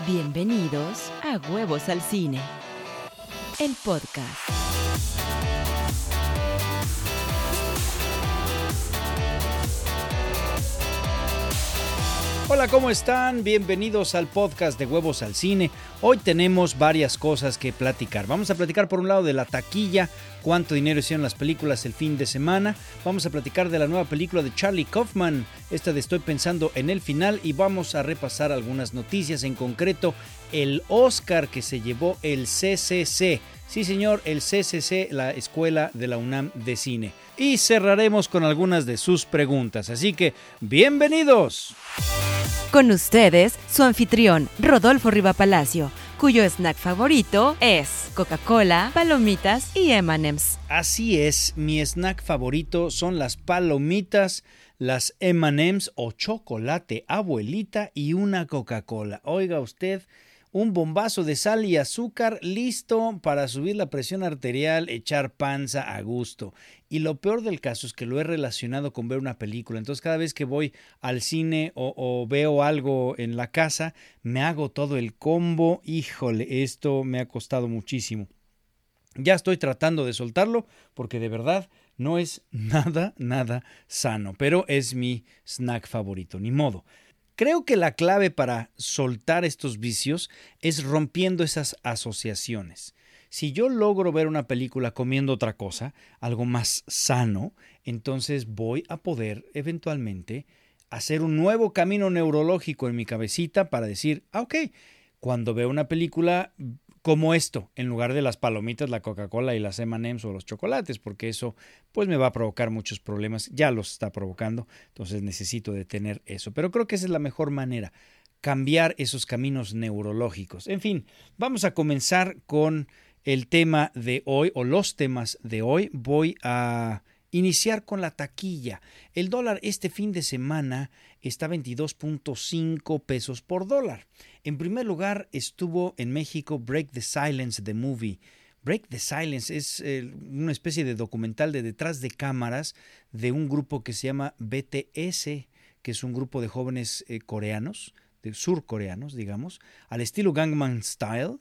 Bienvenidos a Huevos al Cine, el podcast. Hola, ¿cómo están? Bienvenidos al podcast de Huevos al Cine. Hoy tenemos varias cosas que platicar. Vamos a platicar por un lado de la taquilla, cuánto dinero hicieron las películas el fin de semana. Vamos a platicar de la nueva película de Charlie Kaufman, esta de Estoy pensando en el final, y vamos a repasar algunas noticias, en concreto el Oscar que se llevó el CCC. Sí, señor, el CCC, la Escuela de la UNAM de Cine. Y cerraremos con algunas de sus preguntas. Así que, bienvenidos. Con ustedes, su anfitrión, Rodolfo Riva Palacio, cuyo snack favorito es Coca-Cola, palomitas y M&M's. Así es, mi snack favorito son las palomitas, las M&M's o chocolate abuelita y una Coca-Cola. Oiga usted, un bombazo de sal y azúcar listo para subir la presión arterial, echar panza a gusto. Y lo peor del caso es que lo he relacionado con ver una película. Entonces cada vez que voy al cine o, veo algo en la casa, me hago todo el combo. Híjole, esto me ha costado muchísimo. Ya estoy tratando de soltarlo porque de verdad no es nada, nada sano, pero es mi snack favorito, ni modo. Creo que la clave para soltar estos vicios es rompiendo esas asociaciones. Si yo logro ver una película comiendo otra cosa, algo más sano, entonces voy a poder eventualmente hacer un nuevo camino neurológico en mi cabecita para decir, ah, ok, cuando veo una película como esto, en lugar de las palomitas, la Coca-Cola y las M&M's o los chocolates, porque eso pues me va a provocar muchos problemas, ya los está provocando, entonces necesito detener eso. Pero creo que esa es la mejor manera, cambiar esos caminos neurológicos. En fin, vamos a comenzar con el tema de hoy o los temas de hoy. Voy a iniciar con la taquilla. El dólar este fin de semana está 22.5 pesos por dólar. En primer lugar estuvo en México Break the Silence, the movie. Break the Silence es eh, una especie de documental de detrás de cámaras de un grupo que se llama BTS, que es un grupo de jóvenes eh, coreanos, de surcoreanos, digamos, al estilo Gangnam Style,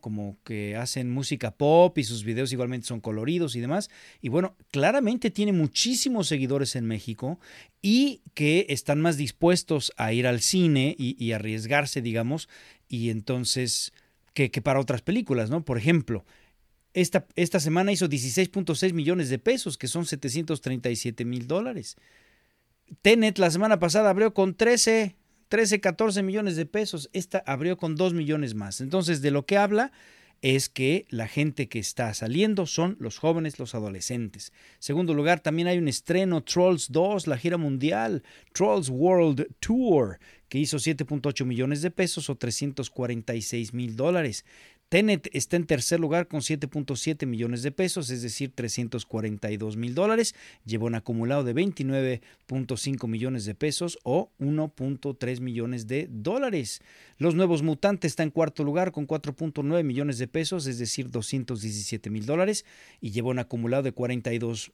Como que hacen música pop y sus videos igualmente son coloridos y demás. Y bueno, claramente tiene muchísimos seguidores en México y que están más dispuestos a ir al cine y, arriesgarse, digamos, y entonces que, que, para otras películas, ¿no? Por ejemplo, esta, esta semana hizo 16.6 millones de pesos, que son 737 mil dólares. Tenet la semana pasada abrió con 13 13, 14 millones de pesos. Esta abrió con 2 millones más. Entonces, de lo que habla es que la gente que está saliendo son los jóvenes, los adolescentes. Segundo lugar, también hay un estreno, Trolls 2, la gira mundial, Trolls World Tour, que hizo 7.8 millones de pesos o 346 mil dólares. Tenet está en tercer lugar con 7.7 millones de pesos, es decir, 342 mil dólares. Lleva un acumulado de 29.5 millones de pesos o 1.3 millones de dólares. Los Nuevos Mutantes está en cuarto lugar con 4.9 millones de pesos, es decir, 217 mil dólares. Y lleva un acumulado de 42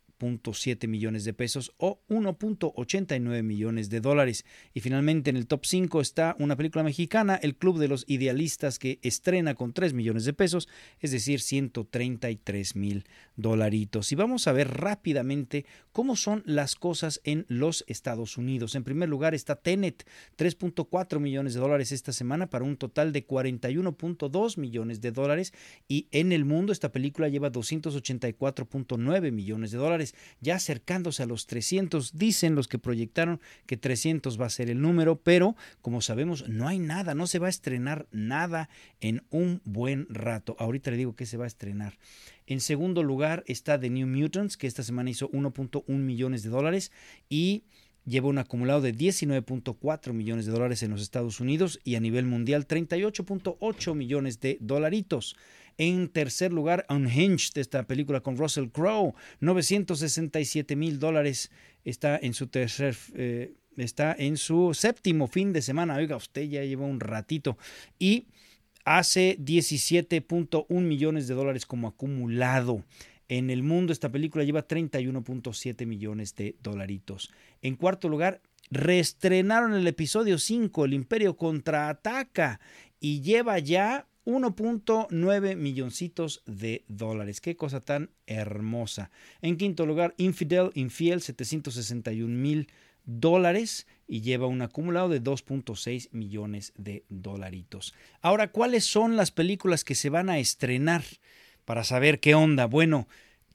siete millones de pesos o 1.89 millones de dólares. Y finalmente en el top 5 está una película mexicana, El Club de los Idealistas, que estrena con 3 millones de pesos, es decir, 133 mil dolaritos. Y vamos a ver rápidamente cómo son las cosas en los Estados Unidos. En primer lugar está Tenet, 3.4 millones de dólares esta semana para un total de 41.2 millones de dólares. Y en el mundo esta película lleva 284.9 millones de dólares ya acercándose a los 300. Dicen los que proyectaron que 300 va a ser el número, pero como sabemos no hay nada, no se va a estrenar nada en un buen rato. Ahorita le digo que se va a estrenar. En segundo lugar está The New Mutants, que esta semana hizo 1.1 millones de dólares y lleva un acumulado de 19.4 millones de dólares en los Estados Unidos y a nivel mundial 38.8 millones de dolaritos. En tercer lugar, Unhinged, esta película con Russell Crowe, 967 mil dólares. Está en su tercer, eh, está en su séptimo fin de semana. Oiga, usted ya lleva un ratito. Y hace 17.1 millones de dólares como acumulado. En el mundo esta película lleva 31.7 millones de dolaritos. En cuarto lugar, reestrenaron el episodio 5, El Imperio contraataca, y lleva ya 1.9 milloncitos de dólares. Qué cosa tan hermosa. En quinto lugar, Infidel, Infiel, 761 mil dólares y lleva un acumulado de 2.6 millones de dolaritos. Ahora, ¿cuáles son las películas que se van a estrenar para saber qué onda? Bueno,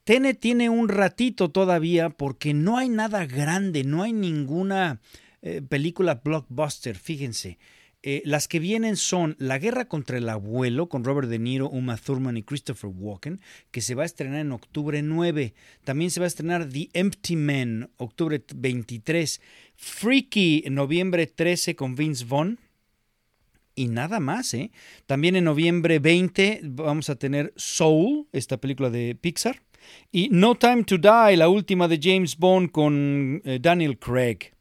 Tene tiene un ratito todavía porque no hay nada grande, no hay ninguna eh, película blockbuster, fíjense. Eh, las que vienen son La Guerra contra el Abuelo con Robert De Niro, Uma Thurman y Christopher Walken, que se va a estrenar en octubre 9. También se va a estrenar The Empty Man, octubre 23. Freaky, noviembre 13 con Vince Vaughn. Y nada más, ¿eh? También en noviembre 20 vamos a tener Soul, esta película de Pixar. Y No Time to Die, la última de James Bond con eh, Daniel Craig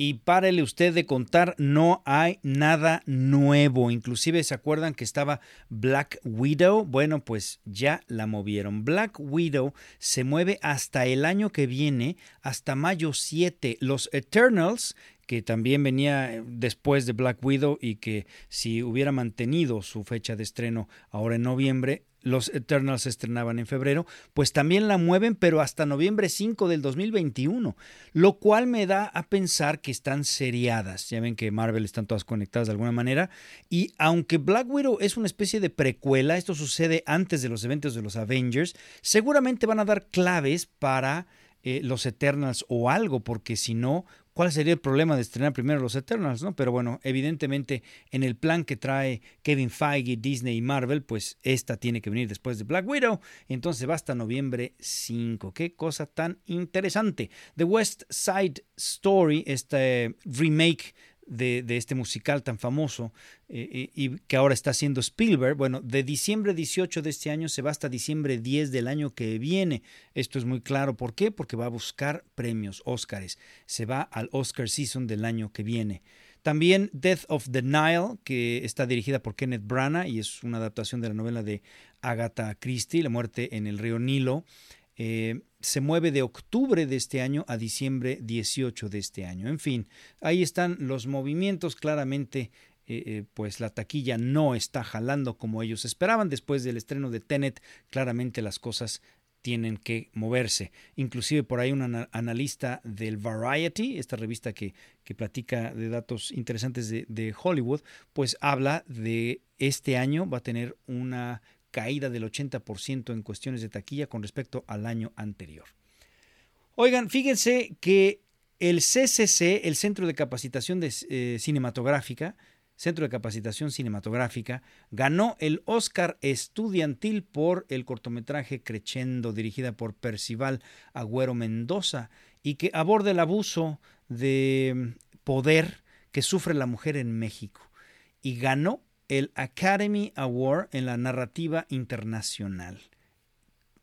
y párele usted de contar, no hay nada nuevo. Inclusive se acuerdan que estaba Black Widow. Bueno, pues ya la movieron. Black Widow se mueve hasta el año que viene, hasta mayo 7. Los Eternals que también venía eh, después de Black Widow y que si hubiera mantenido su fecha de estreno ahora en noviembre, los Eternals se estrenaban en febrero, pues también la mueven, pero hasta noviembre 5 del 2021, lo cual me da a pensar que están seriadas. Ya ven que Marvel están todas conectadas de alguna manera, y aunque Black Widow es una especie de precuela, esto sucede antes de los eventos de los Avengers, seguramente van a dar claves para eh, los Eternals o algo, porque si no, ¿Cuál sería el problema de estrenar primero los Eternals? ¿no? Pero bueno, evidentemente en el plan que trae Kevin Feige, Disney y Marvel, pues esta tiene que venir después de Black Widow. Entonces va hasta noviembre 5. Qué cosa tan interesante. The West Side Story, este remake de, este musical tan famoso eh, eh, y que ahora está haciendo Spielberg, bueno, de diciembre 18 de este año se va hasta diciembre 10 del año que viene. Esto es muy claro. ¿Por qué? Porque va a buscar premios, Oscars. Se va al Oscar Season del año que viene. También Death of the Nile, que está dirigida por Kenneth Branagh y es una adaptación de la novela de Agatha Christie, La muerte en el río Nilo. Eh, se mueve de octubre de este año a diciembre 18 de este año. En fin, ahí están los movimientos claramente. Eh, eh, pues la taquilla no está jalando como ellos esperaban. Después del estreno de Tenet, claramente las cosas tienen que moverse. Inclusive por ahí un analista del Variety, esta revista que, que platica de datos interesantes de, de Hollywood, pues habla de este año va a tener una caída del 80% en cuestiones de taquilla con respecto al año anterior. Oigan, fíjense que el CCC, el Centro de Capacitación eh, Cinematográfica, Centro de Capacitación Cinematográfica, ganó el Oscar Estudiantil por el cortometraje Crescendo, dirigida por Percival Agüero Mendoza, y que aborda el abuso de poder que sufre la mujer en México. Y ganó el Academy Award en la narrativa internacional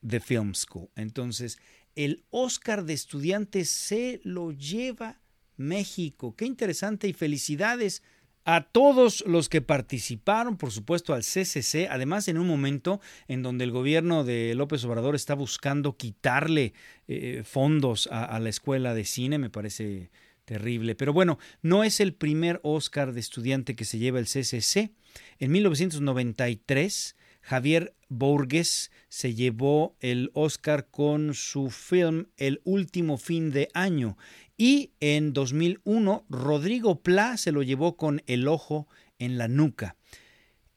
de Film School. Entonces, el Oscar de estudiantes se lo lleva México. Qué interesante y felicidades a todos los que participaron, por supuesto al CCC, además en un momento en donde el gobierno de López Obrador está buscando quitarle eh, fondos a, a, la escuela de cine, me parece terrible. Pero bueno, no es el primer Oscar de estudiante que se lleva el CCC. En 1993, Javier Borges se llevó el Oscar con su film El último fin de año y en 2001 Rodrigo Pla se lo llevó con El ojo en la nuca.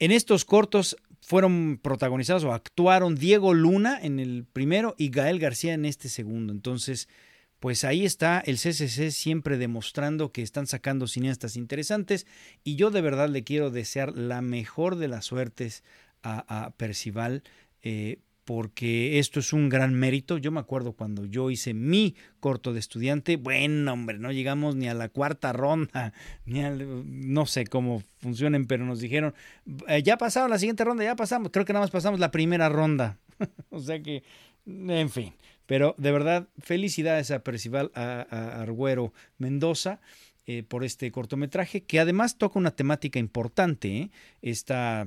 En estos cortos fueron protagonizados o actuaron Diego Luna en el primero y Gael García en este segundo. Entonces, pues ahí está el CCC siempre demostrando que están sacando cineastas interesantes y yo de verdad le quiero desear la mejor de las suertes a, Percival. Eh, porque esto es un gran mérito. Yo me acuerdo cuando yo hice mi corto de estudiante, bueno, hombre, no llegamos ni a la cuarta ronda, ni al, no sé cómo funcionen, pero nos dijeron, eh, ya pasaron la siguiente ronda, ya pasamos, creo que nada más pasamos la primera ronda. o sea que, en fin, pero de verdad, felicidades a Percival, a, Arguero Mendoza. Eh, por este cortometraje que además toca una temática importante, ¿eh? esta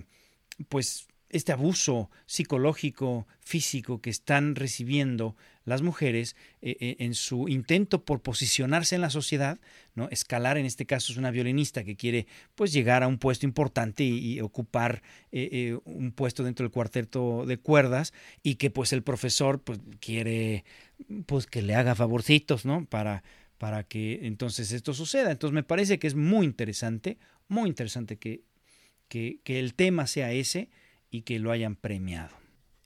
pues este abuso psicológico, físico que están recibiendo las mujeres eh, eh, en su intento por posicionarse en la sociedad, ¿no? Escalar, en este caso, es una violinista que quiere pues llegar a un puesto importante y, ocupar eh, un puesto dentro del cuarteto de cuerdas y que pues el profesor pues quiere pues que le haga favorcitos, ¿no? Para, para que entonces esto suceda. Entonces me parece que es muy interesante, muy interesante que, que, que el tema sea ese y que lo hayan premiado.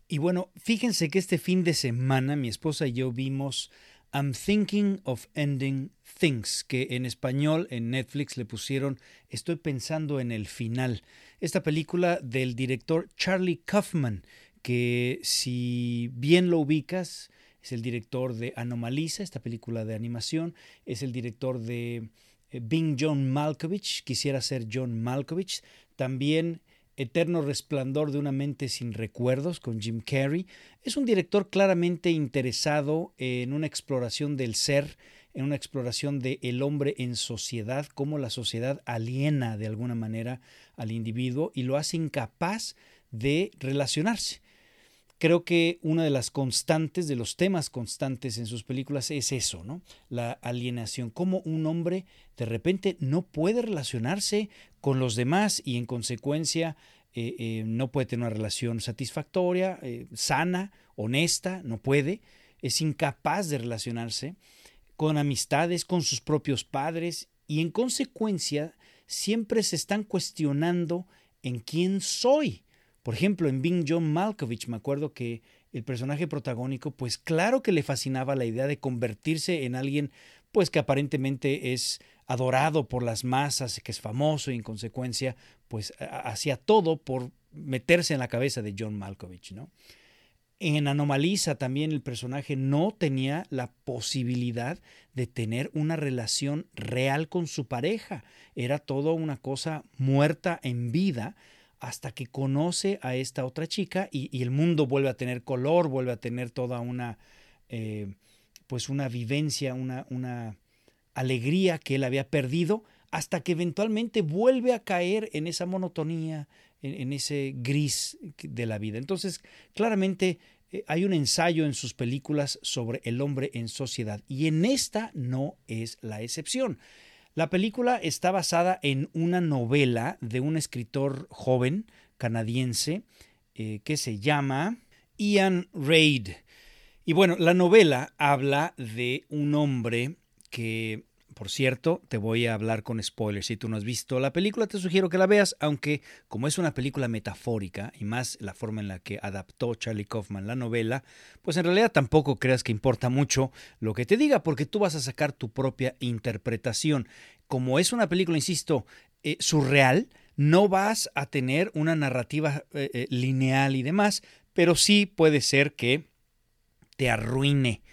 Y bueno, fíjense que este fin de semana mi esposa y yo vimos I'm Thinking of Ending Things, que en español en Netflix le pusieron Estoy pensando en el final. Esta película del director Charlie Kaufman, que si bien lo ubicas, es el director de Anomalisa, esta película de animación, es el director de eh, Being John Malkovich, quisiera ser John Malkovich, también Eterno Resplandor de una mente sin recuerdos con Jim Carrey. Es un director claramente interesado en una exploración del ser, en una exploración del el hombre en sociedad, cómo la sociedad aliena de alguna manera al individuo y lo hace incapaz de relacionarse. Creo que una de las constantes, de los temas constantes en sus películas es eso, ¿no? La alienación, cómo un hombre de repente no puede relacionarse con los demás y en consecuencia eh, eh, no puede tener una relación satisfactoria, eh, sana, honesta, no puede, es incapaz de relacionarse con amistades, con sus propios padres y en consecuencia siempre se están cuestionando en quién soy. Por ejemplo, en Bing John Malkovich me acuerdo que el personaje protagónico, pues claro que le fascinaba la idea de convertirse en alguien pues que aparentemente es adorado por las masas, que es famoso y en consecuencia pues hacía todo por meterse en la cabeza de John Malkovich, ¿no? En Anomaliza también el personaje no tenía la posibilidad de tener una relación real con su pareja. Era todo una cosa muerta en vida hasta que conoce a esta otra chica y, el mundo vuelve a tener color, vuelve a tener toda una, eh, pues una vivencia, una, una alegría que él había perdido, hasta que eventualmente vuelve a caer en esa monotonía, en, ese gris de la vida. Entonces, claramente eh, hay un ensayo en sus películas sobre el hombre en sociedad y en esta no es la excepción. La película está basada en una novela de un escritor joven canadiense eh, que se llama Ian Reid. Y bueno, la novela habla de un hombre que por cierto, te voy a hablar con spoilers. Si tú no has visto la película, te sugiero que la veas, aunque como es una película metafórica y más la forma en la que adaptó Charlie Kaufman la novela, pues en realidad tampoco creas que importa mucho lo que te diga, porque tú vas a sacar tu propia interpretación. Como es una película, insisto, eh, surreal, no vas a tener una narrativa eh, eh, lineal y demás, pero sí puede ser que te arruine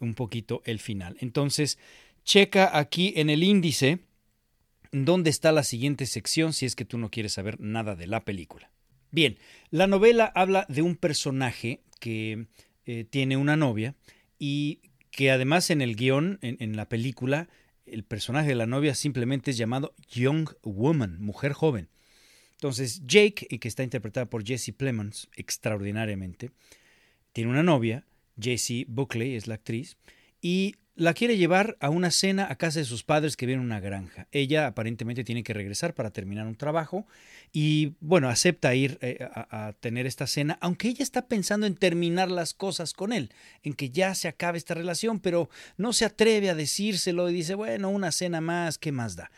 un poquito el final. Entonces, checa aquí en el índice dónde está la siguiente sección si es que tú no quieres saber nada de la película. Bien, la novela habla de un personaje que eh, tiene una novia y que además en el guion, en, la película, el personaje de la novia simplemente es llamado Young Woman, mujer joven. Entonces Jake, que está interpretada por Jesse Plemons extraordinariamente, tiene una novia, Jessie Buckley es la actriz, y la quiere llevar a una cena a casa de sus padres que viven en una granja. Ella aparentemente tiene que regresar para terminar un trabajo y bueno, acepta ir eh, a, tener esta cena, aunque ella está pensando en terminar las cosas con él, en que ya se acabe esta relación, pero no se atreve a decírselo y dice, bueno, una cena más, ¿qué más da?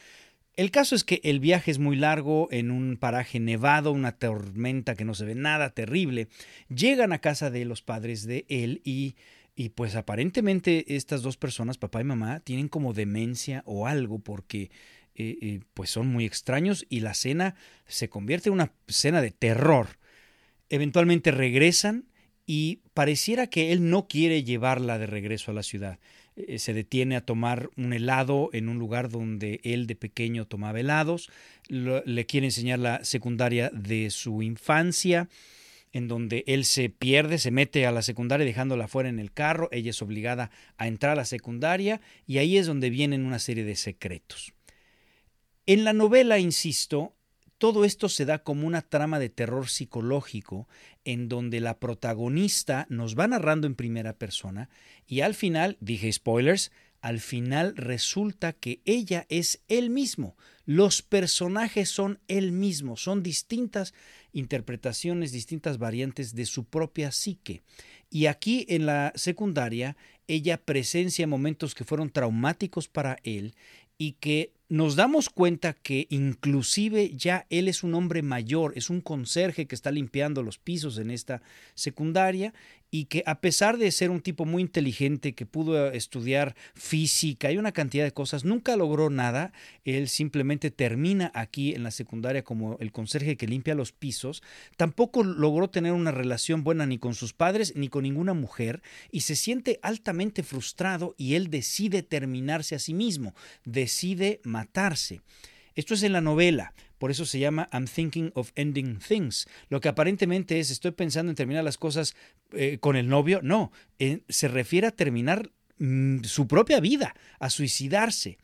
El caso es que el viaje es muy largo, en un paraje nevado, una tormenta que no se ve nada terrible. Llegan a casa de los padres de él y y pues aparentemente estas dos personas, papá y mamá, tienen como demencia o algo porque eh, eh, pues son muy extraños y la cena se convierte en una cena de terror. Eventualmente regresan y pareciera que él no quiere llevarla de regreso a la ciudad. Eh, se detiene a tomar un helado en un lugar donde él de pequeño tomaba helados, le quiere enseñar la secundaria de su infancia en donde él se pierde, se mete a la secundaria dejándola fuera en el carro, ella es obligada a entrar a la secundaria y ahí es donde vienen una serie de secretos. En la novela, insisto, todo esto se da como una trama de terror psicológico en donde la protagonista nos va narrando en primera persona y al final, dije spoilers, al final resulta que ella es él mismo. Los personajes son él mismo, son distintas interpretaciones, distintas variantes de su propia psique. Y aquí en la secundaria, ella presencia momentos que fueron traumáticos para él y que nos damos cuenta que inclusive ya él es un hombre mayor, es un conserje que está limpiando los pisos en esta secundaria y que a pesar de ser un tipo muy inteligente que pudo estudiar física y una cantidad de cosas, nunca logró nada. Él simplemente termina aquí en la secundaria como el conserje que limpia los pisos. Tampoco logró tener una relación buena ni con sus padres ni con ninguna mujer y se siente altamente frustrado y él decide terminarse a sí mismo, decide matarse. Esto es en la novela, por eso se llama I'm thinking of ending things. Lo que aparentemente es estoy pensando en terminar las cosas eh, con el novio. No, se refiere a terminar mm, su propia vida, a suicidarse.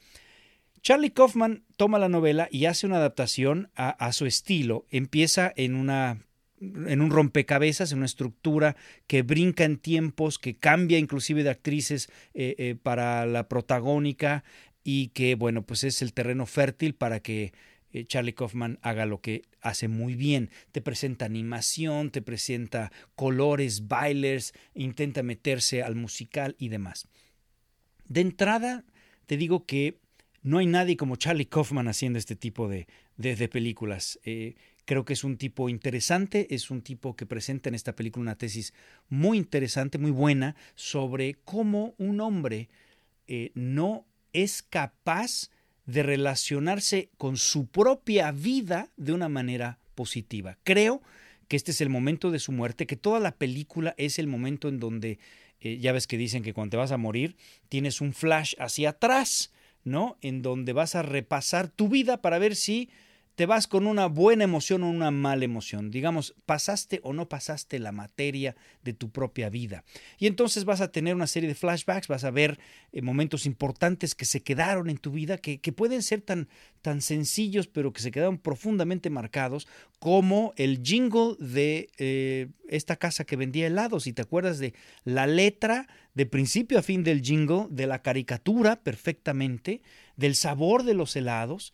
Charlie Kaufman toma la novela y hace una adaptación a, su estilo. Empieza en una en un rompecabezas, en una estructura que brinca en tiempos, que cambia inclusive de actrices eh, eh, para la protagónica y que, bueno, pues es el terreno fértil para que eh, Charlie Kaufman haga lo que hace muy bien. Te presenta animación, te presenta colores, bailes, intenta meterse al musical y demás. De entrada, te digo que no hay nadie como Charlie Kaufman haciendo este tipo de, de, películas. Eh, creo que es un tipo interesante, es un tipo que presenta en esta película una tesis muy interesante, muy buena, sobre cómo un hombre eh, no es capaz de relacionarse con su propia vida de una manera positiva. Creo que este es el momento de su muerte, que toda la película es el momento en donde, eh, ya ves que dicen que cuando te vas a morir, tienes un flash hacia atrás, ¿no? En donde vas a repasar tu vida para ver si te vas con una buena emoción o una mala emoción. Digamos, pasaste o no pasaste la materia de tu propia vida. Y entonces vas a tener una serie de flashbacks, vas a ver eh, momentos importantes que se quedaron en tu vida, que, pueden ser tan, tan sencillos, pero que se quedaron profundamente marcados, como el jingle de eh, esta casa que vendía helados. Si te acuerdas de la letra de principio a fin del jingle, de la caricatura perfectamente, del sabor de los helados,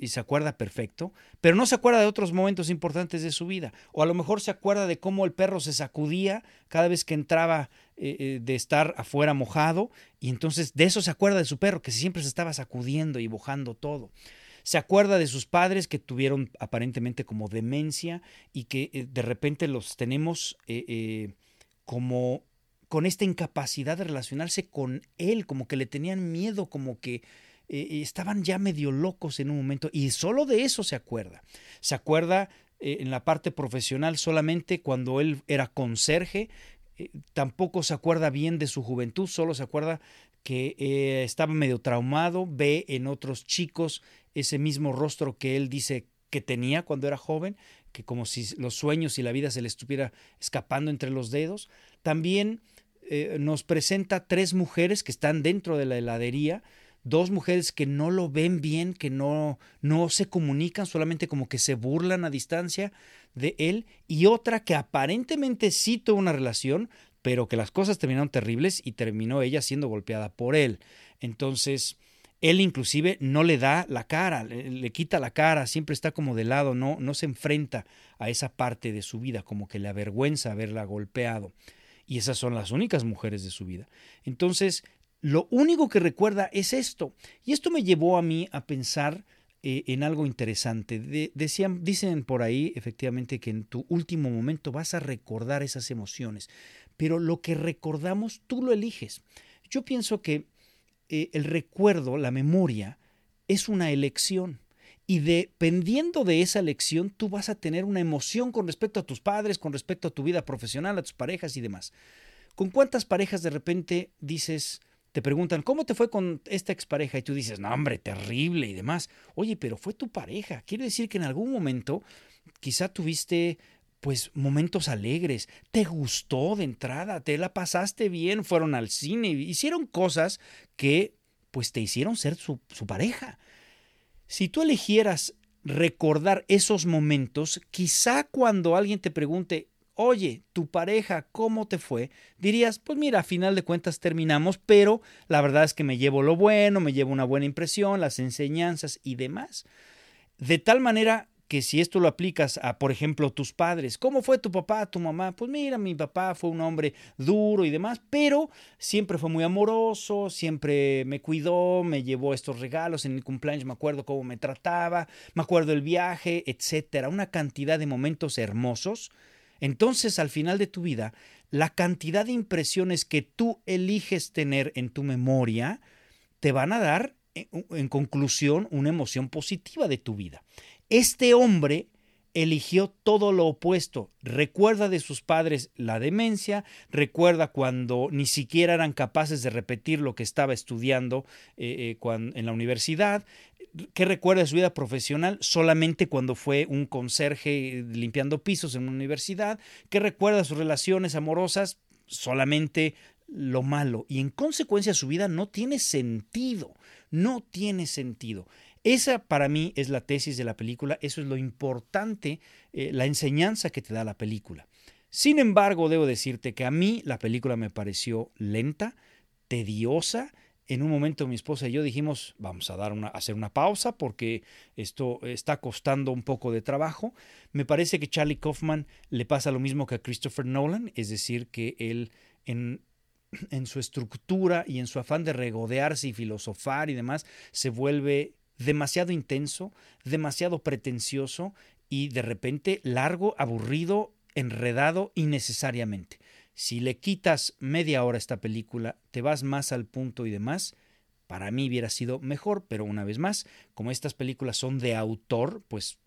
y se acuerda perfecto, pero no se acuerda de otros momentos importantes de su vida. O a lo mejor se acuerda de cómo el perro se sacudía cada vez que entraba eh, eh, de estar afuera mojado, y entonces de eso se acuerda de su perro, que siempre se estaba sacudiendo y mojando todo. Se acuerda de sus padres que tuvieron aparentemente como demencia y que eh, de repente los tenemos como con esta incapacidad de relacionarse con él, como que le tenían miedo, como que eh, estaban ya medio locos en un momento y solo de eso se acuerda. Se acuerda eh, en la parte profesional solamente cuando él era conserje, eh, tampoco se acuerda bien de su juventud, solo se acuerda que estaba medio traumado, ve en otros chicos ese mismo rostro que él dice que tenía cuando era joven, que como si los sueños y la vida se le estuviera escapando entre los dedos. También nos presenta tres mujeres que están dentro de la heladería, dos mujeres que no lo ven bien, que no, no se comunican, solamente como que se burlan a distancia de él, y otra que aparentemente sí tuvo una relación, pero que las cosas terminaron terribles y terminó ella siendo golpeada por él. Entonces, él inclusive no le da la cara, le, quita la cara, siempre está como de lado, no, no se enfrenta a esa parte de su vida, como que le avergüenza haberla golpeado. Y esas son las únicas mujeres de su vida. Entonces, lo único que recuerda es esto. Y esto me llevó a mí a pensar eh, en algo interesante. decían, dicen por ahí efectivamente que en tu último momento vas a recordar esas emociones, pero lo que recordamos tú lo eliges. Yo pienso que eh, el recuerdo, la memoria, es una elección. Y dependiendo de esa elección, tú vas a tener una emoción con respecto a tus padres, con respecto a tu vida profesional, a tus parejas y demás. ¿Con cuántas parejas de repente dices, te preguntan, ¿cómo te fue con esta expareja? Y tú dices, no, hombre, terrible y demás. Oye, pero fue tu pareja. Quiere decir que en algún momento quizá tuviste pues momentos alegres, te gustó de entrada, te la pasaste bien, fueron al cine, hicieron cosas que pues te hicieron ser su, su pareja. Si tú eligieras recordar esos momentos, quizá cuando alguien te pregunte, oye, tu pareja, ¿cómo te fue? Dirías, pues mira, a final de cuentas terminamos, pero la verdad es que me llevo lo bueno, me llevo una buena impresión, las enseñanzas y demás. De tal manera que si esto lo aplicas a, por ejemplo, tus padres, ¿cómo fue tu papá, tu mamá? Pues mira, mi papá fue un hombre duro y demás, pero siempre fue muy amoroso, siempre me cuidó, me llevó estos regalos en mi cumpleaños, me acuerdo cómo me trataba, me acuerdo el viaje, etcétera, una cantidad de momentos hermosos. Entonces, al final de tu vida, la cantidad de impresiones que tú eliges tener en tu memoria te van a dar en conclusión, una emoción positiva de tu vida. Este hombre eligió todo lo opuesto. Recuerda de sus padres la demencia, recuerda cuando ni siquiera eran capaces de repetir lo que estaba estudiando eh, eh, en la universidad. ¿Qué recuerda de su vida profesional? Solamente cuando fue un conserje limpiando pisos en una universidad. ¿Qué recuerda sus relaciones amorosas? Solamente lo malo. Y en consecuencia su vida no tiene sentido. No tiene sentido. Esa para mí es la tesis de la película, eso es lo importante, eh, la enseñanza que te da la película. Sin embargo, debo decirte que a mí la película me pareció lenta, tediosa. En un momento mi esposa y yo dijimos, vamos a dar una, hacer una pausa porque esto está costando un poco de trabajo. Me parece que Charlie Kaufman le pasa lo mismo que a Christopher Nolan, es decir, que él en, en su estructura y en su afán de regodearse y filosofar y demás, se vuelve demasiado intenso, demasiado pretencioso y de repente largo, aburrido, enredado innecesariamente. Si le quitas media hora a esta película, te vas más al punto y demás, para mí hubiera sido mejor, pero una vez más, como estas películas son de autor, pues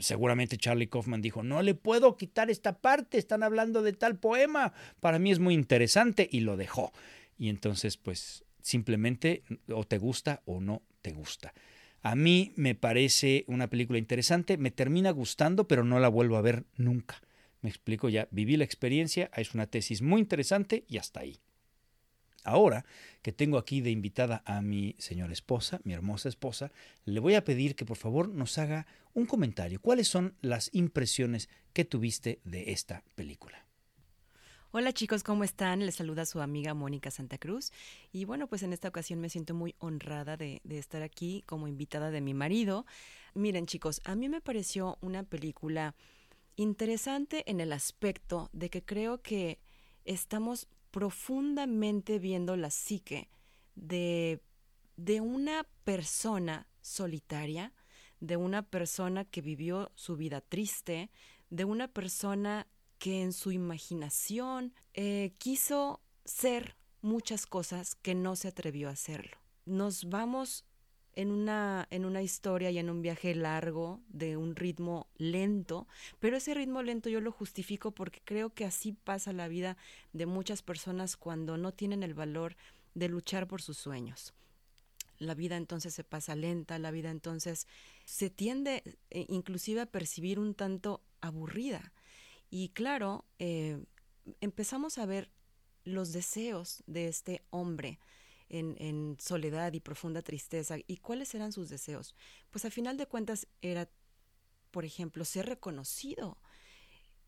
seguramente Charlie Kaufman dijo, no le puedo quitar esta parte, están hablando de tal poema, para mí es muy interesante y lo dejó. Y entonces, pues simplemente o te gusta o no te gusta. A mí me parece una película interesante, me termina gustando, pero no la vuelvo a ver nunca. Me explico ya, viví la experiencia, es una tesis muy interesante y hasta ahí. Ahora que tengo aquí de invitada a mi señora esposa, mi hermosa esposa, le voy a pedir que por favor nos haga un comentario. ¿Cuáles son las impresiones que tuviste de esta película? Hola chicos, ¿cómo están? Les saluda su amiga Mónica Santa Cruz. Y bueno, pues en esta ocasión me siento muy honrada de, estar aquí como invitada de mi marido. Miren chicos, a mí me pareció una película interesante en el aspecto de que creo que estamos profundamente viendo la psique de, de una persona solitaria, de una persona que vivió su vida triste, de una persona que en su imaginación eh, quiso ser muchas cosas que no se atrevió a hacerlo. Nos vamos en una, en una historia y en un viaje largo de un ritmo lento, pero ese ritmo lento yo lo justifico porque creo que así pasa la vida de muchas personas cuando no tienen el valor de luchar por sus sueños. La vida entonces se pasa lenta, la vida entonces se tiende eh, inclusive a percibir un tanto aburrida. Y claro, eh, empezamos a ver los deseos de este hombre en, soledad y profunda tristeza. ¿Y cuáles eran sus deseos? Pues a final de cuentas era, por ejemplo, ser reconocido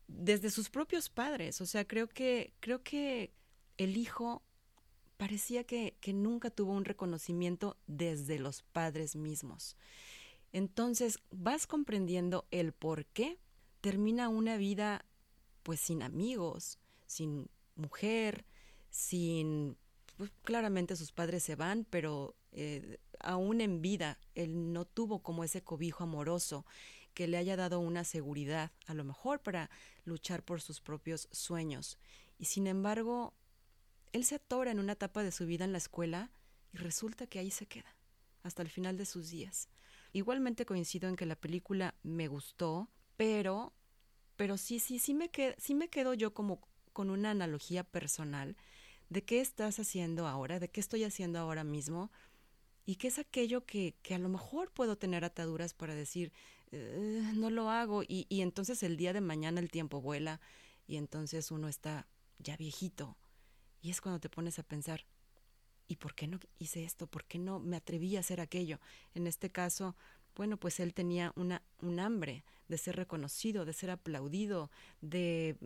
desde sus propios padres. O sea, creo que, creo que el hijo parecía que, que nunca tuvo un reconocimiento desde los padres mismos. Entonces vas comprendiendo el por qué termina una vida pues sin amigos, sin mujer, sin... Pues, claramente sus padres se van, pero eh, aún en vida él no tuvo como ese cobijo amoroso que le haya dado una seguridad, a lo mejor para luchar por sus propios sueños. Y sin embargo, él se atora en una etapa de su vida en la escuela y resulta que ahí se queda, hasta el final de sus días. Igualmente coincido en que la película me gustó, pero pero sí, sí, sí me, sí me quedo yo como con una analogía personal de qué estás haciendo ahora, de qué estoy haciendo ahora mismo y qué es aquello que, que a lo mejor puedo tener ataduras para decir, eh, no lo hago y, y entonces el día de mañana el tiempo vuela y entonces uno está ya viejito y es cuando te pones a pensar, ¿y por qué no hice esto? ¿Por qué no me atreví a hacer aquello? En este caso, bueno, pues él tenía una, un hambre de ser reconocido, de ser aplaudido, de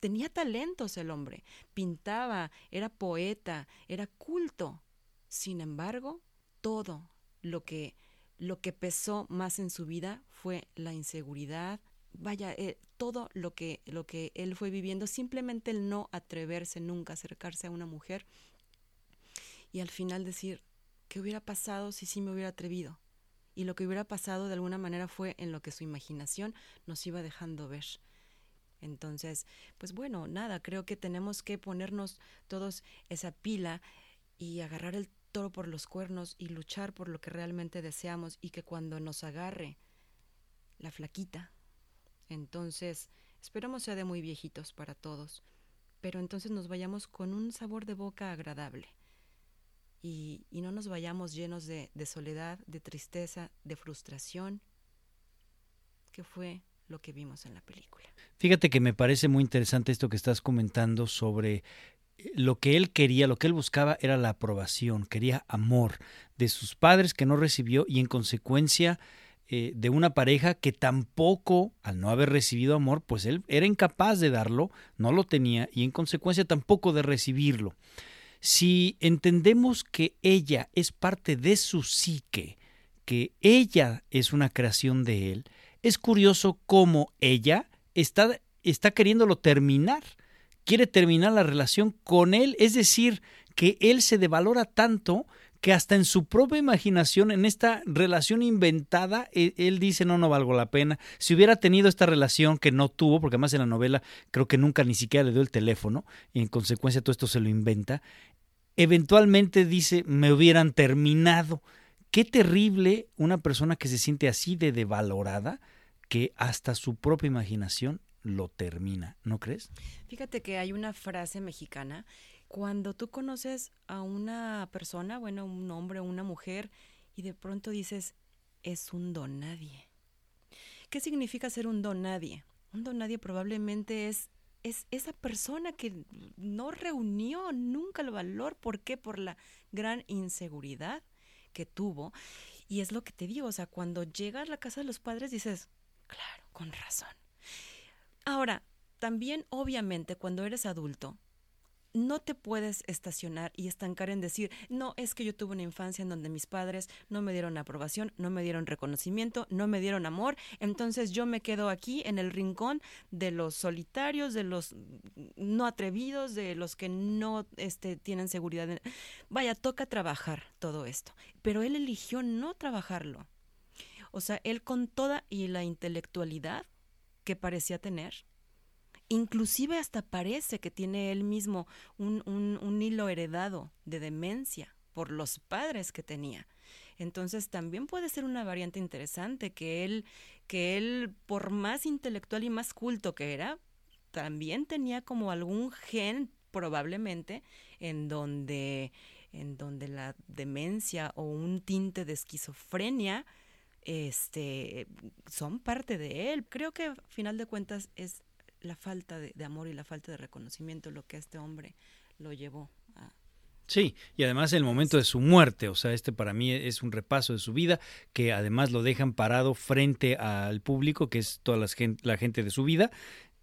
tenía talentos el hombre, pintaba, era poeta, era culto. Sin embargo, todo lo que lo que pesó más en su vida fue la inseguridad, vaya, eh, todo lo que lo que él fue viviendo, simplemente el no atreverse nunca a acercarse a una mujer y al final decir, ¿qué hubiera pasado si sí me hubiera atrevido? Y lo que hubiera pasado de alguna manera fue en lo que su imaginación nos iba dejando ver. Entonces, pues bueno, nada, creo que tenemos que ponernos todos esa pila y agarrar el toro por los cuernos y luchar por lo que realmente deseamos y que cuando nos agarre la flaquita, entonces esperamos sea de muy viejitos para todos, pero entonces nos vayamos con un sabor de boca agradable y, y no nos vayamos llenos de, de soledad, de tristeza, de frustración, que fue lo que vimos en la película. Fíjate que me parece muy interesante esto que estás comentando sobre eh, lo que él quería, lo que él buscaba era la aprobación, quería amor de sus padres que no recibió y en consecuencia eh, de una pareja que tampoco, al no haber recibido amor, pues él era incapaz de darlo, no lo tenía y en consecuencia tampoco de recibirlo. Si entendemos que ella es parte de su psique, que ella es una creación de él, es curioso cómo ella está, está queriéndolo terminar, quiere terminar la relación con él, es decir, que él se devalora tanto que hasta en su propia imaginación, en esta relación inventada, e, él, dice, no, no valgo la pena. Si hubiera tenido esta relación que no tuvo, porque además en la novela creo que nunca ni siquiera le dio el teléfono, y en consecuencia todo esto se lo inventa, eventualmente dice, me hubieran terminado. Qué terrible una persona que se siente así de devalorada que hasta su propia imaginación lo termina, ¿no crees? Fíjate que hay una frase mexicana, cuando tú conoces a una persona, bueno, un hombre o una mujer, y de pronto dices, es un don nadie. ¿Qué significa ser un don nadie? Un don nadie probablemente es, es esa persona que no reunió nunca el valor. ¿Por qué? Por la gran inseguridad que tuvo. Y es lo que te digo, o sea, cuando llegas a la casa de los padres dices, claro, con razón. Ahora, también obviamente cuando eres adulto, no te puedes estacionar y estancar en decir, no, es que yo tuve una infancia en donde mis padres no me dieron aprobación, no me dieron reconocimiento, no me dieron amor, entonces yo me quedo aquí en el rincón de los solitarios, de los no atrevidos, de los que no este, tienen seguridad. Vaya, toca trabajar todo esto, pero él eligió no trabajarlo. O sea, él con toda y la intelectualidad que parecía tener, Inclusive hasta parece que tiene él mismo un, un, hilo heredado de demencia por los padres que tenía. Entonces también puede ser una variante interesante que él, que él, por más intelectual y más culto que era, también tenía como algún gen probablemente en donde, en donde la demencia o un tinte de esquizofrenia este, son parte de él. Creo que a final de cuentas es la falta de, amor y la falta de reconocimiento lo que a este hombre lo llevó a... Sí, y además el momento de su muerte, o sea, este para mí es un repaso de su vida, que además lo dejan parado frente al público, que es toda la gente, la gente de su vida,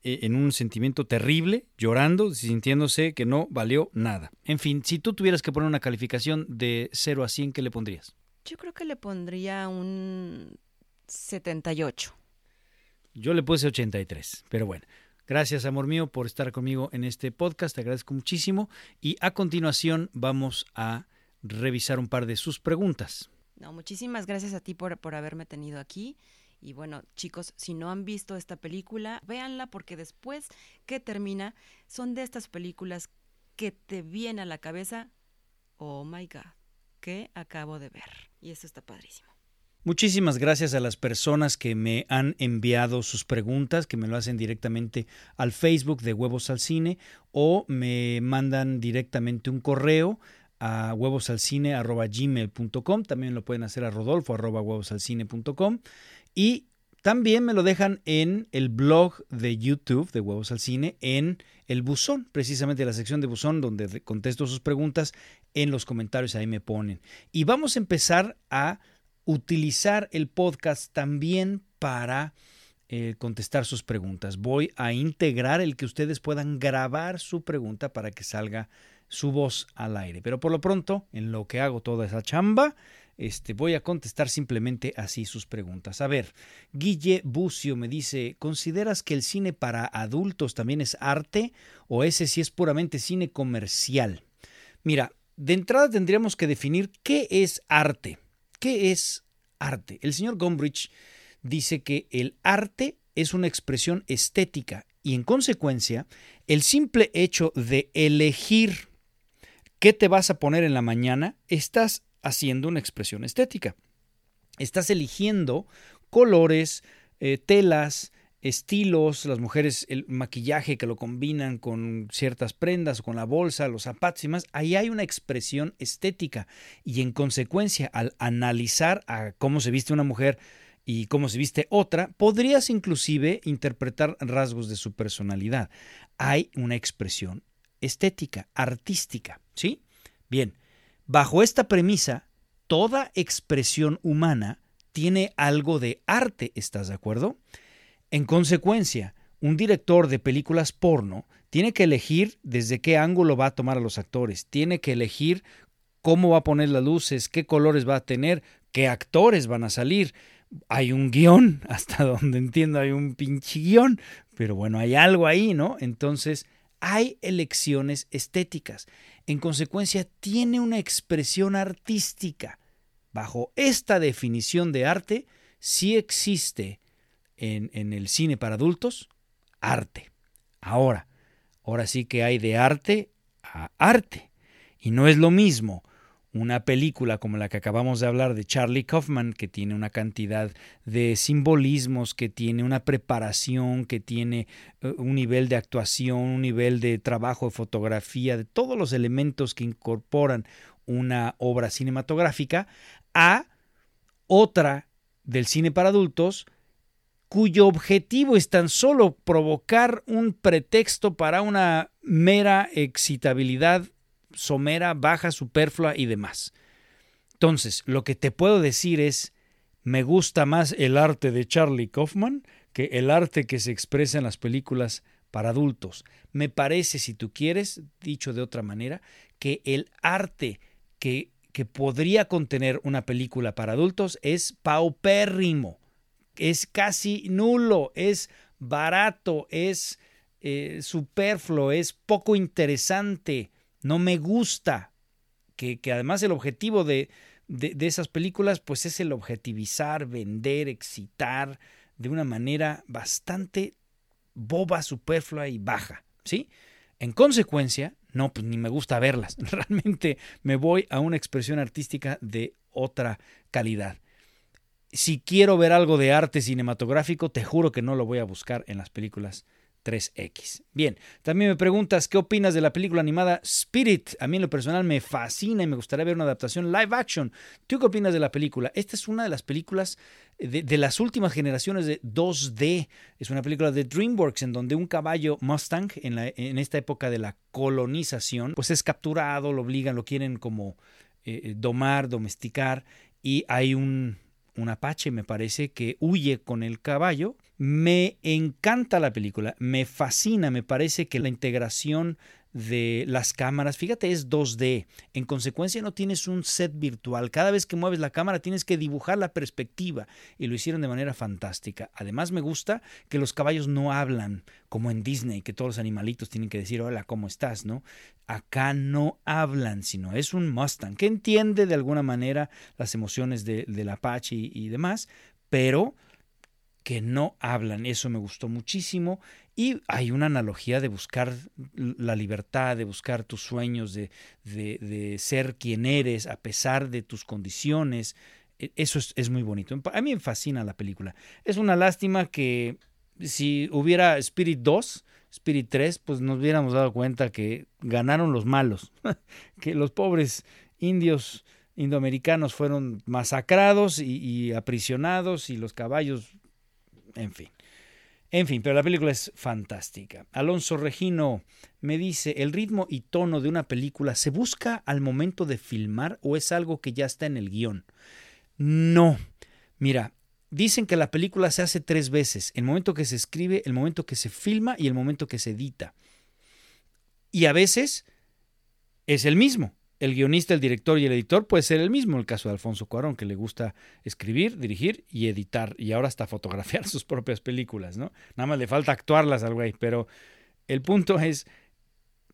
e, en un sentimiento terrible, llorando, sintiéndose que no valió nada. En fin, si tú tuvieras que poner una calificación de 0 a 100, ¿qué le pondrías? Yo creo que le pondría un 78. Yo le puse 83, pero bueno. Gracias, amor mío, por estar conmigo en este podcast. Te agradezco muchísimo. Y a continuación vamos a revisar un par de sus preguntas. No, muchísimas gracias a ti por, por haberme tenido aquí. Y bueno, chicos, si no han visto esta película, véanla porque después que termina, son de estas películas que te viene a la cabeza, oh my God, que acabo de ver. Y eso está padrísimo. Muchísimas gracias a las personas que me han enviado sus preguntas, que me lo hacen directamente al Facebook de Huevos al Cine o me mandan directamente un correo a huevosalcine.gmail.com. También lo pueden hacer a rodolfo huevosalcine.com. Y también me lo dejan en el blog de YouTube de Huevos al Cine, en el buzón, precisamente la sección de buzón donde contesto sus preguntas en los comentarios, ahí me ponen. Y vamos a empezar a utilizar el podcast también para eh, contestar sus preguntas. Voy a integrar el que ustedes puedan grabar su pregunta para que salga su voz al aire. Pero por lo pronto, en lo que hago toda esa chamba, este, voy a contestar simplemente así sus preguntas. A ver, Guille Bucio me dice, ¿consideras que el cine para adultos también es arte o ese sí es puramente cine comercial? Mira, de entrada tendríamos que definir qué es arte. ¿Qué es arte? El señor Gombrich dice que el arte es una expresión estética y en consecuencia el simple hecho de elegir qué te vas a poner en la mañana, estás haciendo una expresión estética. Estás eligiendo colores, eh, telas, estilos, las mujeres el maquillaje que lo combinan con ciertas prendas, con la bolsa, los zapatos y más, ahí hay una expresión estética y en consecuencia al analizar a cómo se viste una mujer y cómo se viste otra, podrías inclusive interpretar rasgos de su personalidad. Hay una expresión estética, artística, ¿sí? Bien, bajo esta premisa, toda expresión humana tiene algo de arte, ¿estás de acuerdo? En consecuencia, un director de películas porno tiene que elegir desde qué ángulo va a tomar a los actores, tiene que elegir cómo va a poner las luces, qué colores va a tener, qué actores van a salir. Hay un guion, hasta donde entiendo hay un pinche guion, pero bueno, hay algo ahí, ¿no? Entonces, hay elecciones estéticas. En consecuencia, tiene una expresión artística. Bajo esta definición de arte, sí existe en, el cine para adultos, arte. Ahora, ahora sí que hay de arte a arte. Y no es lo mismo una película como la que acabamos de hablar de Charlie Kaufman, que tiene una cantidad de simbolismos, que tiene una preparación, que tiene eh, un nivel de actuación, un nivel de trabajo de fotografía, de todos los elementos que incorporan una obra cinematográfica, a otra del cine para adultos, cuyo objetivo es tan solo provocar un pretexto para una mera excitabilidad somera, baja, superflua y demás. Entonces, lo que te puedo decir es, me gusta más el arte de Charlie Kaufman que el arte que se expresa en las películas para adultos. Me parece, si tú quieres, dicho de otra manera, que el arte que, que podría contener una película para adultos es paupérrimo es casi nulo, es barato, es eh, superfluo, es poco interesante, no me gusta. Que, además el objetivo de, de, esas películas pues es el objetivizar, vender, excitar de una manera bastante boba, superflua y baja, ¿sí? En consecuencia, no, pues ni me gusta verlas. Realmente me voy a una expresión artística de otra calidad si quiero ver algo de arte cinematográfico, te juro que no lo voy a buscar en las películas 3X. Bien, también me preguntas qué opinas de la película animada Spirit. A mí en lo personal me fascina y me gustaría ver una adaptación live action. ¿Tú qué opinas de la película? Esta es una de las películas de, las últimas generaciones de 2D. Es una película de DreamWorks en donde un caballo Mustang en, esta época de la colonización pues es capturado, lo obligan, lo quieren como eh, domar, domesticar y hay un un apache, me parece, que huye con el caballo. Me encanta la película, me fascina, me parece que la integración de las cámaras, fíjate, es 2D. En consecuencia no tienes un set virtual. Cada vez que mueves la cámara tienes que dibujar la perspectiva y lo hicieron de manera fantástica. Además me gusta que los caballos no hablan como en Disney, que todos los animalitos tienen que decir hola, ¿cómo estás? ¿no? Acá no hablan, sino es un Mustang que entiende de alguna manera las emociones del Apache y demás, pero que no hablan. Eso me gustó muchísimo. Y hay una analogía de buscar la libertad, de buscar tus sueños, de, de, ser quien eres a pesar de tus condiciones. E, eso es, muy bonito. A mí me fascina la película. Es una lástima que si hubiera Spirit 2, Spirit 3, pues nos hubiéramos dado cuenta que ganaron los malos, que los pobres indios indoamericanos fueron masacrados y aprisionados y los caballos en fin. En fin, pero la película es fantástica. Alonso Regino me dice, ¿el ritmo y tono de una película se busca al momento de filmar o es algo que ya está en el guion? No. Mira, dicen que la película se hace tres veces, el momento que se escribe, el momento que se filma y el momento que se edita. Y a veces es el mismo. El guionista, el director y el editor puede ser el mismo. El caso de Alfonso Cuarón, que le gusta escribir, dirigir y editar, y ahora hasta fotografiar sus propias películas, ¿no? Nada más le falta actuarlas al güey, pero el punto es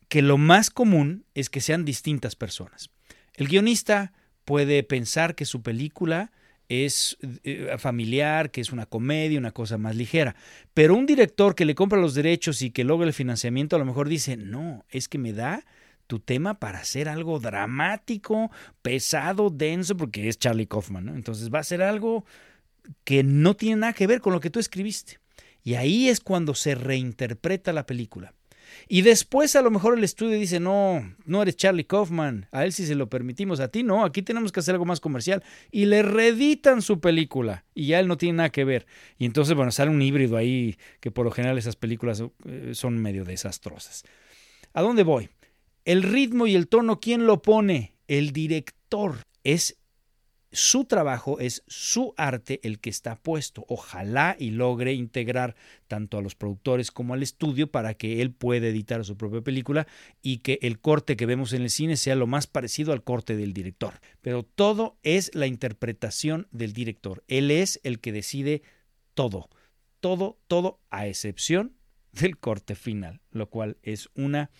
que lo más común es que sean distintas personas. El guionista puede pensar que su película es eh, familiar, que es una comedia, una cosa más ligera. Pero un director que le compra los derechos y que logra el financiamiento a lo mejor dice, no, es que me da tu tema para hacer algo dramático, pesado, denso, porque es Charlie Kaufman, ¿no? Entonces va a ser algo que no tiene nada que ver con lo que tú escribiste. Y ahí es cuando se reinterpreta la película. Y después a lo mejor el estudio dice, no, no eres Charlie Kaufman, a él sí se lo permitimos, a ti no, aquí tenemos que hacer algo más comercial. Y le reeditan su película y ya él no tiene nada que ver. Y entonces, bueno, sale un híbrido ahí que por lo general esas películas eh, son medio desastrosas. ¿A dónde voy? El ritmo y el tono, ¿quién lo pone? El director. Es su trabajo, es su arte el que está puesto. Ojalá y logre integrar tanto a los productores como al estudio para que él pueda editar su propia película y que el corte que vemos en el cine sea lo más parecido al corte del director. Pero todo es la interpretación del director. Él es el que decide todo. Todo, todo, a excepción del corte final, lo cual es una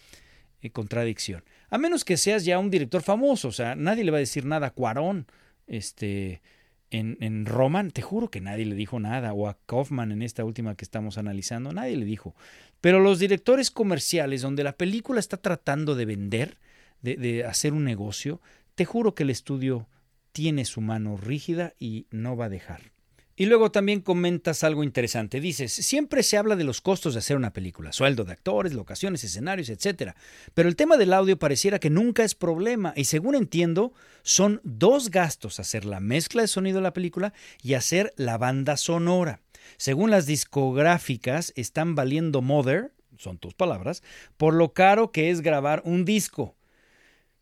contradicción. A menos que seas ya un director famoso, o sea, nadie le va a decir nada a Cuarón este, en, en Roman, te juro que nadie le dijo nada, o a Kaufman en esta última que estamos analizando, nadie le dijo. Pero los directores comerciales, donde la película está tratando de vender, de, de hacer un negocio, te juro que el estudio tiene su mano rígida y no va a dejar. Y luego también comentas algo interesante. Dices, siempre se habla de los costos de hacer una película, sueldo de actores, locaciones, escenarios, etc. Pero el tema del audio pareciera que nunca es problema y según entiendo, son dos gastos hacer la mezcla de sonido de la película y hacer la banda sonora. Según las discográficas, están valiendo Mother, son tus palabras, por lo caro que es grabar un disco.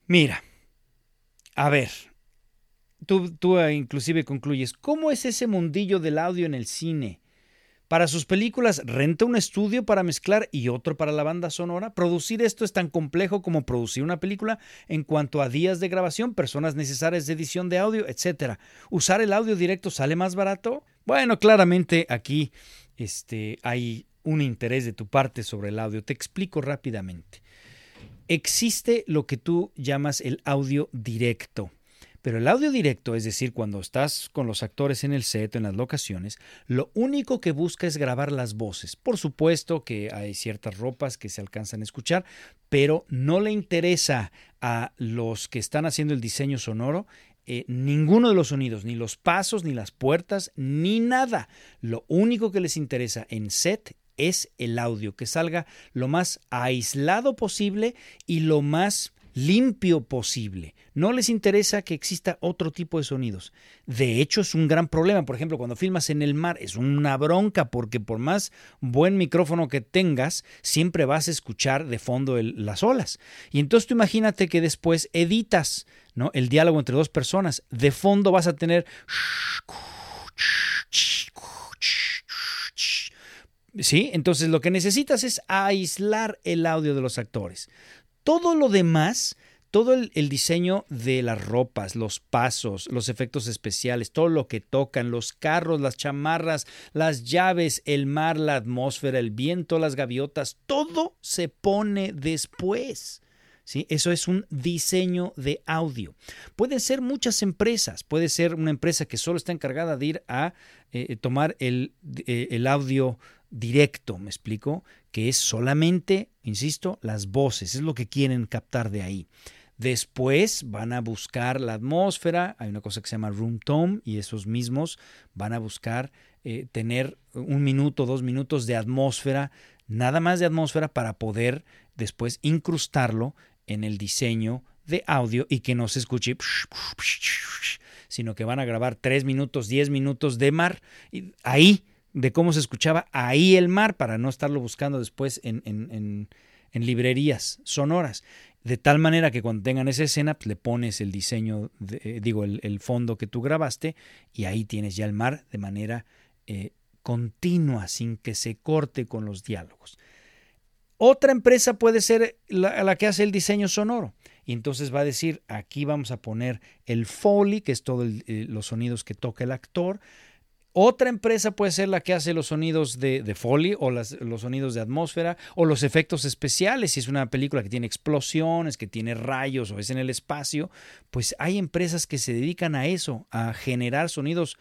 Mira, a ver, Tú, eh, inclusive concluyes, ¿cómo es ese mundillo del audio en el cine? Para sus películas, renta un estudio para mezclar y otro para la banda sonora. Producir esto es tan complejo como producir una película en cuanto a días de grabación, personas necesarias de edición de audio, etc. ¿Usar el audio directo sale más barato? Bueno, claramente aquí este, hay un interés de tu parte sobre el audio. Te explico rápidamente. Existe lo que tú llamas el audio directo. Pero el audio directo, es decir, cuando estás con los actores en el set, en las locaciones, lo único que busca es grabar las voces. Por supuesto que hay ciertas ropas que se alcanzan a escuchar, pero no le interesa a los que están haciendo el diseño sonoro eh, ninguno de los sonidos, ni los pasos, ni las puertas, ni nada. Lo único que les interesa en set es el audio, que salga lo más aislado posible y lo más limpio posible. No les interesa que exista otro tipo de sonidos. De hecho, es un gran problema. Por ejemplo, cuando filmas en el mar, es una bronca porque por más buen micrófono que tengas, siempre vas a escuchar de fondo las olas. Y entonces tú imagínate que después editas ¿no? el diálogo entre dos personas. De fondo vas a tener... ¿Sí? Entonces lo que necesitas es aislar el audio de los actores. Todo lo demás, todo el, diseño de las ropas, los pasos, los efectos especiales, todo lo que tocan, los carros, las chamarras, las llaves, el mar, la atmósfera, el viento, las gaviotas, todo se pone después. ¿Sí? Eso es un diseño de audio. Pueden ser muchas empresas, puede ser una empresa que solo está encargada de ir a eh, tomar el, eh, el audio directo, ¿me explico? Que es solamente, insisto, las voces, es lo que quieren captar de ahí. Después van a buscar la atmósfera, hay una cosa que se llama room tone y esos mismos van a buscar eh, tener un minuto, dos minutos de atmósfera, nada más de atmósfera para poder después incrustarlo en el diseño de audio y que no se escuche, sino que van a grabar tres minutos, diez minutos de mar. Ahí de cómo se escuchaba ahí el mar para no estarlo buscando después en, en librerías sonoras. De tal manera que cuando tengan esa escena, pues, le pones el diseño, eh, digo, el, fondo que tú grabaste y ahí tienes ya el mar de manera eh, continua, sin que se corte con los diálogos. Otra empresa puede ser la, que hace el diseño sonoro. Y entonces va a decir, aquí vamos a poner el Foley, que es todos eh, los sonidos que toca el actor. Otra empresa puede ser la que hace los sonidos de, Foley o los sonidos de atmósfera o los efectos especiales. Si es una película que tiene explosiones, que tiene rayos o es en el espacio, pues hay empresas que se dedican a eso, a generar sonidos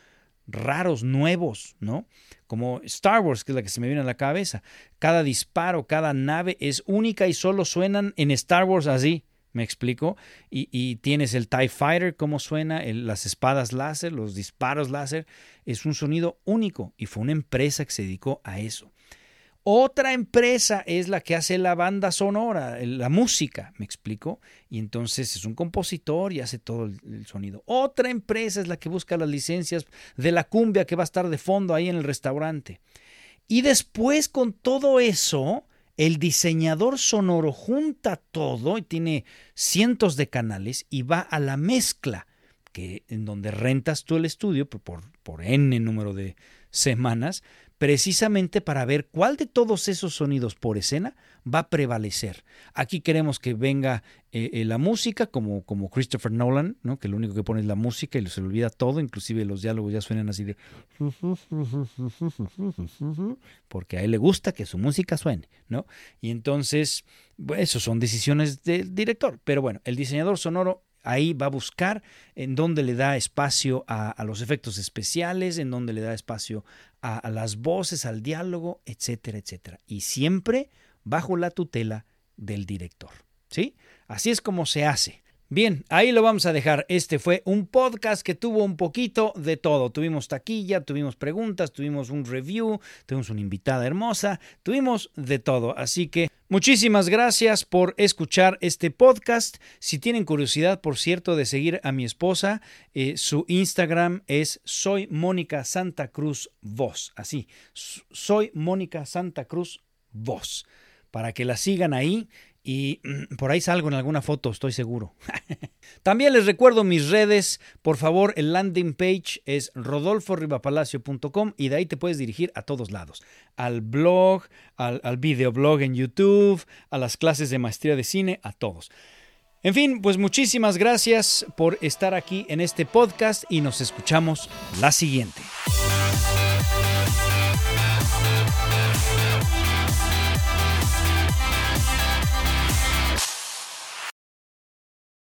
raros, nuevos, ¿no? Como Star Wars, que es la que se me viene a la cabeza. Cada disparo, cada nave es única y solo suenan en Star Wars así. ¿Me explico? Y, tienes el TIE Fighter, cómo suena, las espadas láser, los disparos láser. Es un sonido único y fue una empresa que se dedicó a eso. Otra empresa es la que hace la banda sonora, la música, ¿me explico? Y entonces es un compositor y hace todo el, sonido. Otra empresa es la que busca las licencias de la cumbia que va a estar de fondo ahí en el restaurante. Y después con todo eso, el diseñador sonoro junta todo y tiene cientos de canales y va a la mezcla, que en donde rentas tú el estudio por, por N número de semanas, precisamente para ver cuál de todos esos sonidos por escena va a prevalecer. Aquí queremos que venga eh, eh, la música, como, como Christopher Nolan, ¿no? que lo único que pone es la música y se le olvida todo, inclusive los diálogos ya suenan así de... Porque a él le gusta que su música suene, ¿no? Y entonces, eso son decisiones del director. Pero bueno, el diseñador sonoro Ahí va a buscar en dónde le da espacio a, los efectos especiales, en dónde le da espacio a, las voces, al diálogo, etcétera, etcétera. Y siempre bajo la tutela del director. ¿Sí? Así es como se hace. Bien, ahí lo vamos a dejar. Este fue un podcast que tuvo un poquito de todo. Tuvimos taquilla, tuvimos preguntas, tuvimos un review, tuvimos una invitada hermosa, tuvimos de todo. Así que muchísimas gracias por escuchar este podcast. Si tienen curiosidad, por cierto, de seguir a mi esposa, eh, su Instagram es soy Mónica. Así, soy Mónica. Para que la sigan ahí y mm, por ahí salgo en alguna foto, estoy seguro. También les recuerdo mis redes. Por favor, el landing page es rodolforribapalacio.com y de ahí te puedes dirigir a todos lados. Al blog, al, al videoblog en YouTube, a las clases de maestría de cine, a todos. En fin, pues muchísimas gracias por estar aquí en este podcast y nos escuchamos la siguiente.